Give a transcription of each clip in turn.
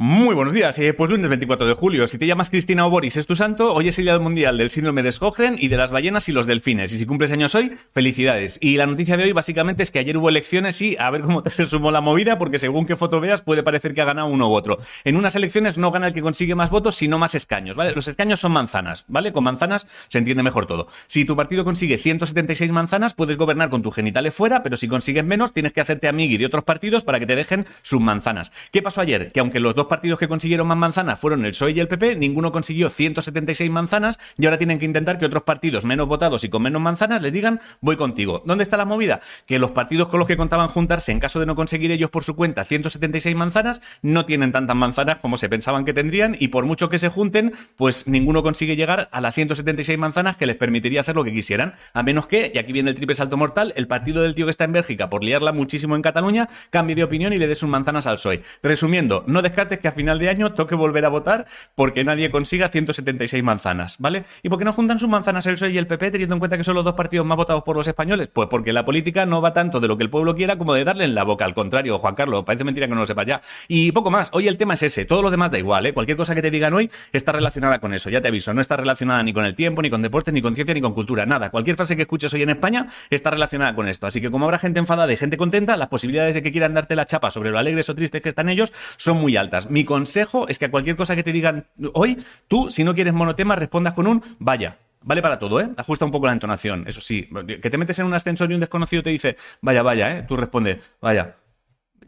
Muy buenos días, eh, pues lunes 24 de julio. Si te llamas Cristina o Boris es tu santo, hoy es el Día Mundial del Síndrome de Sjögren y de las ballenas y los delfines. Y si cumples años hoy, felicidades. Y la noticia de hoy básicamente es que ayer hubo elecciones y a ver cómo te resumo la movida, porque según qué foto veas puede parecer que ha ganado uno u otro. En unas elecciones no gana el que consigue más votos, sino más escaños, ¿vale? Los escaños son manzanas, ¿vale? Con manzanas se entiende mejor todo. Si tu partido consigue 176 manzanas, puedes gobernar con tus genitales fuera, pero si consigues menos, tienes que hacerte amigui de otros partidos para que te dejen sus manzanas. ¿Qué pasó ayer? Que aunque los dos partidos que consiguieron más manzanas fueron el PSOE y el PP, ninguno consiguió 176 manzanas y ahora tienen que intentar que otros partidos menos votados y con menos manzanas les digan voy contigo. ¿Dónde está la movida? Que los partidos con los que contaban juntarse en caso de no conseguir ellos por su cuenta 176 manzanas no tienen tantas manzanas como se pensaban que tendrían y por mucho que se junten, pues ninguno consigue llegar a las 176 manzanas que les permitiría hacer lo que quisieran. A menos que, y aquí viene el triple salto mortal, el partido del tío que está en Bélgica por liarla muchísimo en Cataluña cambie de opinión y le dé sus manzanas al PSOE. Resumiendo, no descartes que a final de año toque volver a votar porque nadie consiga 176 manzanas, ¿vale? ¿Y por qué no juntan sus manzanas el PSOE y el PP teniendo en cuenta que son los dos partidos más votados por los españoles? Pues porque la política no va tanto de lo que el pueblo quiera como de darle en la boca. Al contrario, Juan Carlos, parece mentira que no lo sepas ya. Y poco más, hoy el tema es ese, todo lo demás da igual, ¿eh? Cualquier cosa que te digan hoy está relacionada con eso, ya te aviso, no está relacionada ni con el tiempo, ni con deportes, ni con ciencia, ni con cultura, nada. Cualquier frase que escuches hoy en España está relacionada con esto. Así que como habrá gente enfadada y gente contenta, las posibilidades de que quieran darte la chapa sobre lo alegres o tristes que están ellos son muy altas. Mi consejo es que a cualquier cosa que te digan hoy, tú, si no quieres monotema, respondas con un vaya. Vale para todo, ¿eh? Ajusta un poco la entonación, eso sí. Que te metes en un ascensor y un desconocido te dice, vaya, vaya, ¿eh? Tú respondes, vaya.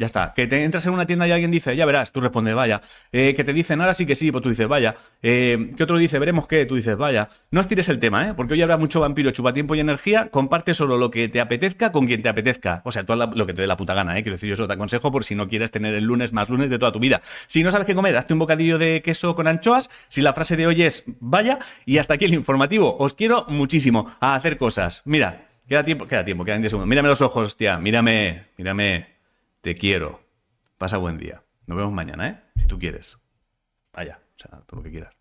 Ya está. Que te entras en una tienda y alguien dice, ya verás, tú respondes, vaya. Eh, que te dicen, ahora sí que sí, pues tú dices, vaya. Eh, que otro dice, veremos qué, tú dices, vaya. No estires el tema, ¿eh? Porque hoy habrá mucho vampiro, chupa tiempo y energía. Comparte solo lo que te apetezca con quien te apetezca. O sea, tú lo que te dé la puta gana, ¿eh? Quiero decir, yo eso te aconsejo por si no quieres tener el lunes más lunes de toda tu vida. Si no sabes qué comer, hazte un bocadillo de queso con anchoas. Si la frase de hoy es, vaya. Y hasta aquí el informativo. Os quiero muchísimo a hacer cosas. Mira, queda tiempo, queda tiempo, quedan 10 segundos. Mírame los ojos, hostia. Mírame, mírame. Te quiero. Pasa buen día. Nos vemos mañana, ¿eh? Si tú quieres. Vaya, o sea, todo lo que quieras.